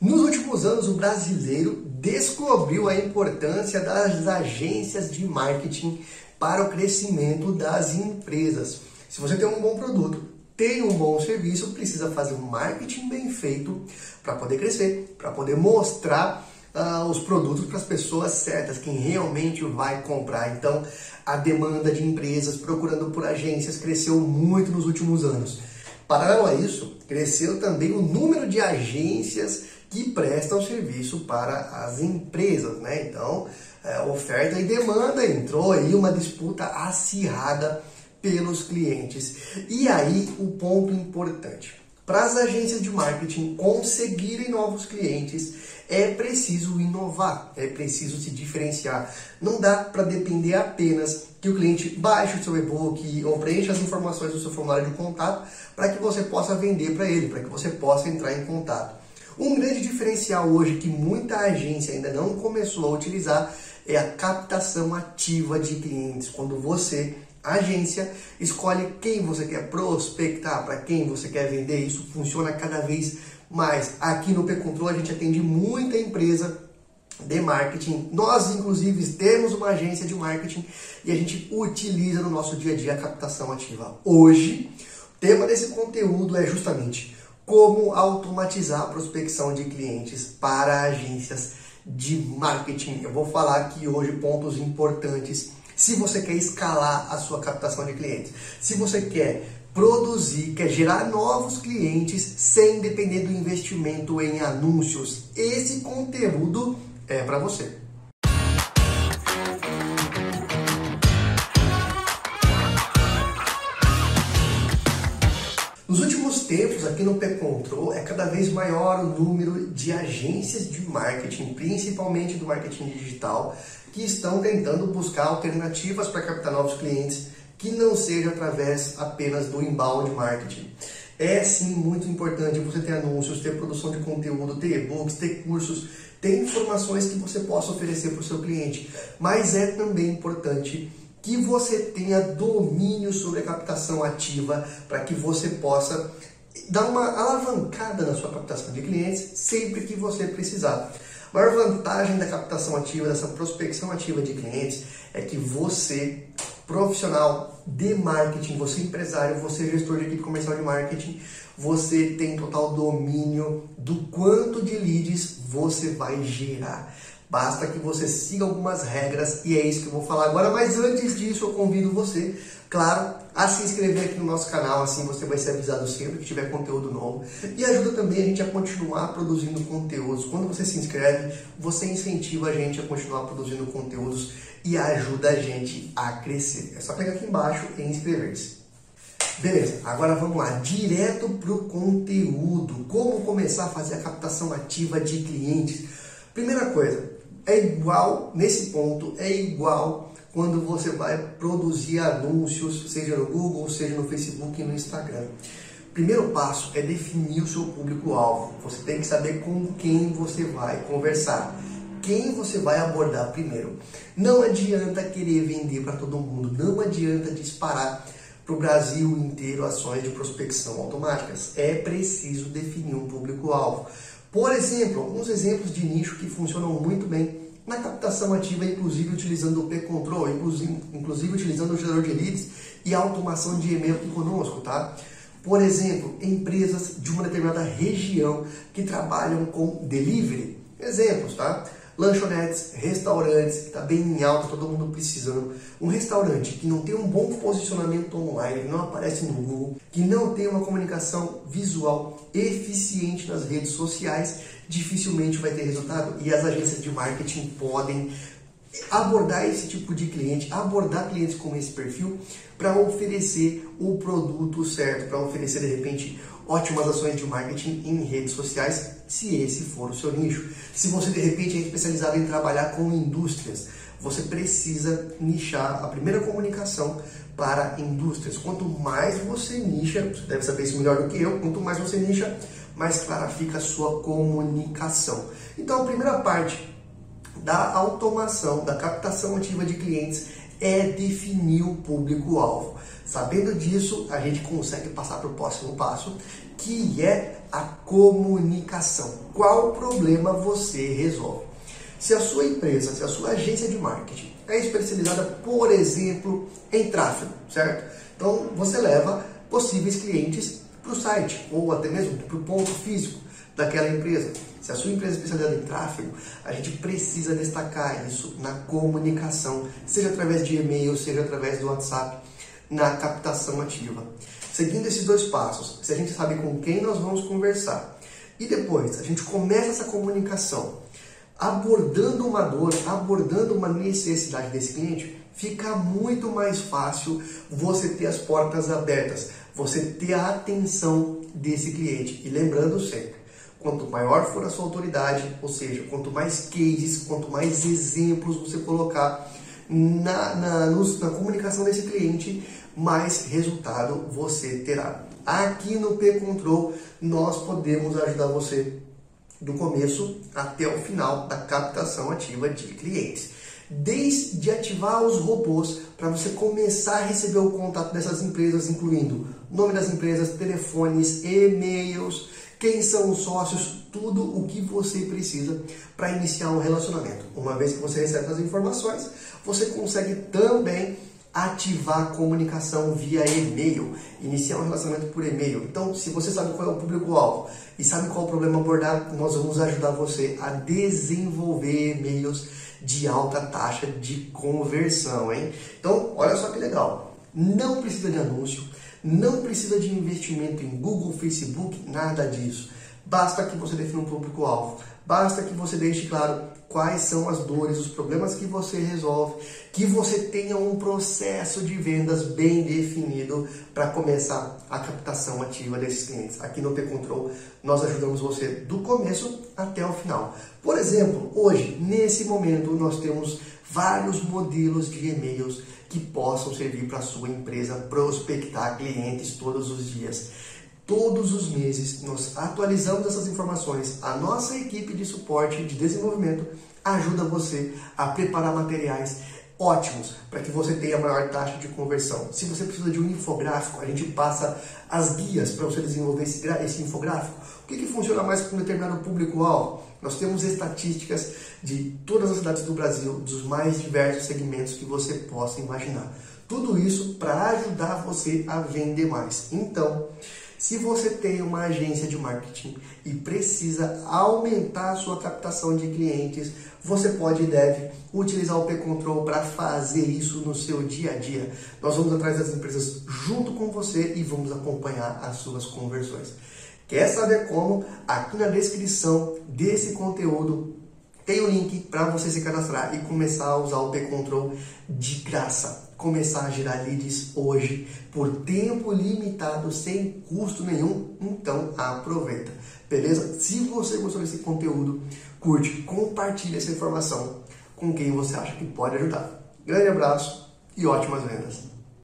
Nos últimos anos, o brasileiro descobriu a importância das agências de marketing para o crescimento das empresas. Se você tem um bom produto, tem um bom serviço, precisa fazer um marketing bem feito para poder crescer, para poder mostrar uh, os produtos para as pessoas certas, quem realmente vai comprar. Então, a demanda de empresas procurando por agências cresceu muito nos últimos anos. Paralelo a isso, cresceu também o número de agências que prestam serviço para as empresas, né? Então, é, oferta e demanda entrou aí uma disputa acirrada pelos clientes. E aí o ponto importante. Para as agências de marketing conseguirem novos clientes, é preciso inovar, é preciso se diferenciar. Não dá para depender apenas que o cliente baixe o seu e-book ou preencha as informações do seu formulário de contato para que você possa vender para ele, para que você possa entrar em contato. Um grande diferencial hoje que muita agência ainda não começou a utilizar é a captação ativa de clientes. Quando você, agência, escolhe quem você quer prospectar, para quem você quer vender, isso funciona cada vez mais. Aqui no P-Control a gente atende muita empresa de marketing. Nós, inclusive, temos uma agência de marketing e a gente utiliza no nosso dia a dia a captação ativa. Hoje, o tema desse conteúdo é justamente como automatizar a prospecção de clientes para agências de marketing. Eu vou falar aqui hoje pontos importantes se você quer escalar a sua captação de clientes. Se você quer produzir, quer gerar novos clientes sem depender do investimento em anúncios. Esse conteúdo é para você. Aqui no P-Control, é cada vez maior o número de agências de marketing, principalmente do marketing digital, que estão tentando buscar alternativas para captar novos clientes que não seja através apenas do inbound marketing. É sim muito importante você ter anúncios, ter produção de conteúdo, ter e-books, ter cursos, ter informações que você possa oferecer para o seu cliente. Mas é também importante que você tenha domínio sobre a captação ativa para que você possa dar uma alavancada na sua captação de clientes sempre que você precisar. A maior vantagem da captação ativa, dessa prospecção ativa de clientes, é que você, profissional de marketing, você empresário, você gestor de equipe comercial de marketing, você tem total domínio do quanto de leads você vai gerar. Basta que você siga algumas regras e é isso que eu vou falar agora. Mas antes disso, eu convido você, claro, a se inscrever aqui no nosso canal, assim você vai ser avisado sempre que tiver conteúdo novo. E ajuda também a gente a continuar produzindo conteúdos. Quando você se inscreve, você incentiva a gente a continuar produzindo conteúdos e ajuda a gente a crescer. É só clicar aqui embaixo e inscrever-se. Beleza, agora vamos lá, direto para o conteúdo. Como começar a fazer a captação ativa de clientes? Primeira coisa, é igual, nesse ponto, é igual quando você vai produzir anúncios, seja no Google, seja no Facebook e no Instagram. Primeiro passo é definir o seu público-alvo. Você tem que saber com quem você vai conversar. Quem você vai abordar primeiro. Não adianta querer vender para todo mundo. Não adianta disparar para o Brasil inteiro ações de prospecção automáticas. É preciso definir um público-alvo. Por exemplo, alguns exemplos de nicho que funcionam muito bem na captação ativa, inclusive utilizando o P-Control, inclusive, inclusive utilizando o gerador de leads e automação de e-mail aqui conosco, tá? Por exemplo, empresas de uma determinada região que trabalham com delivery. Exemplos, tá? Lanchonetes, restaurantes, que está bem em alta, todo mundo precisando. Um restaurante que não tem um bom posicionamento online, não aparece no Google, que não tem uma comunicação visual eficiente nas redes sociais, dificilmente vai ter resultado. E as agências de marketing podem abordar esse tipo de cliente, abordar clientes com esse perfil para oferecer o produto certo, para oferecer de repente ótimas ações de marketing em redes sociais, se esse for o seu nicho. Se você de repente é especializado em trabalhar com indústrias, você precisa nichar a primeira comunicação para indústrias. Quanto mais você nicha, você deve saber isso melhor do que eu, quanto mais você nicha, mais clara fica a sua comunicação. Então a primeira parte da automação, da captação ativa de clientes é definir o público-alvo. Sabendo disso, a gente consegue passar para o próximo passo, que é a comunicação. Qual problema você resolve? Se a sua empresa, se a sua agência de marketing é especializada, por exemplo, em tráfego, certo? Então você leva possíveis clientes para o site ou até mesmo para o ponto físico daquela empresa. Se a sua empresa é especializada em tráfego, a gente precisa destacar isso na comunicação, seja através de e-mail, seja através do WhatsApp, na captação ativa. Seguindo esses dois passos, se a gente sabe com quem nós vamos conversar e depois a gente começa essa comunicação abordando uma dor, abordando uma necessidade desse cliente, fica muito mais fácil você ter as portas abertas, você ter a atenção desse cliente. E lembrando sempre, quanto maior for a sua autoridade, ou seja, quanto mais cases, quanto mais exemplos você colocar na, na, nos, na comunicação desse cliente, mais resultado você terá. Aqui no P-Control, nós podemos ajudar você do começo até o final da captação ativa de clientes. Desde ativar os robôs para você começar a receber o contato dessas empresas, incluindo nome das empresas, telefones, e-mails, quem são os sócios, tudo o que você precisa para iniciar um relacionamento. Uma vez que você recebe as informações, você consegue também ativar a comunicação via e-mail, iniciar um relacionamento por e-mail. Então, se você sabe qual é o público-alvo e sabe qual é o problema abordar, nós vamos ajudar você a desenvolver e-mails de alta taxa de conversão, hein? Então, olha só que legal. Não precisa de anúncio, não precisa de investimento em Google, Facebook, nada disso. Basta que você defina um público-alvo. Basta que você deixe claro quais são as dores, os problemas que você resolve, que você tenha um processo de vendas bem definido para começar a captação ativa desses clientes. Aqui no P-Control nós ajudamos você do começo até o final. Por exemplo, hoje, nesse momento, nós temos vários modelos de e-mails que possam servir para a sua empresa prospectar clientes todos os dias. Todos os meses nós atualizamos essas informações. A nossa equipe de suporte de desenvolvimento ajuda você a preparar materiais ótimos para que você tenha maior taxa de conversão. Se você precisa de um infográfico, a gente passa as guias para você desenvolver esse, esse infográfico. O que, que funciona mais com um determinado público-alvo? Nós temos estatísticas de todas as cidades do Brasil, dos mais diversos segmentos que você possa imaginar. Tudo isso para ajudar você a vender mais. Então, se você tem uma agência de marketing e precisa aumentar a sua captação de clientes, você pode e deve utilizar o P-Control para fazer isso no seu dia a dia. Nós vamos atrás das empresas junto com você e vamos acompanhar as suas conversões. Quer saber como? Aqui na descrição desse conteúdo tem o link para você se cadastrar e começar a usar o P-Control de graça começar a gerar leads hoje por tempo limitado, sem custo nenhum, então aproveita. Beleza? Se você gostou desse conteúdo, curte, compartilhe essa informação com quem você acha que pode ajudar. Grande abraço e ótimas vendas!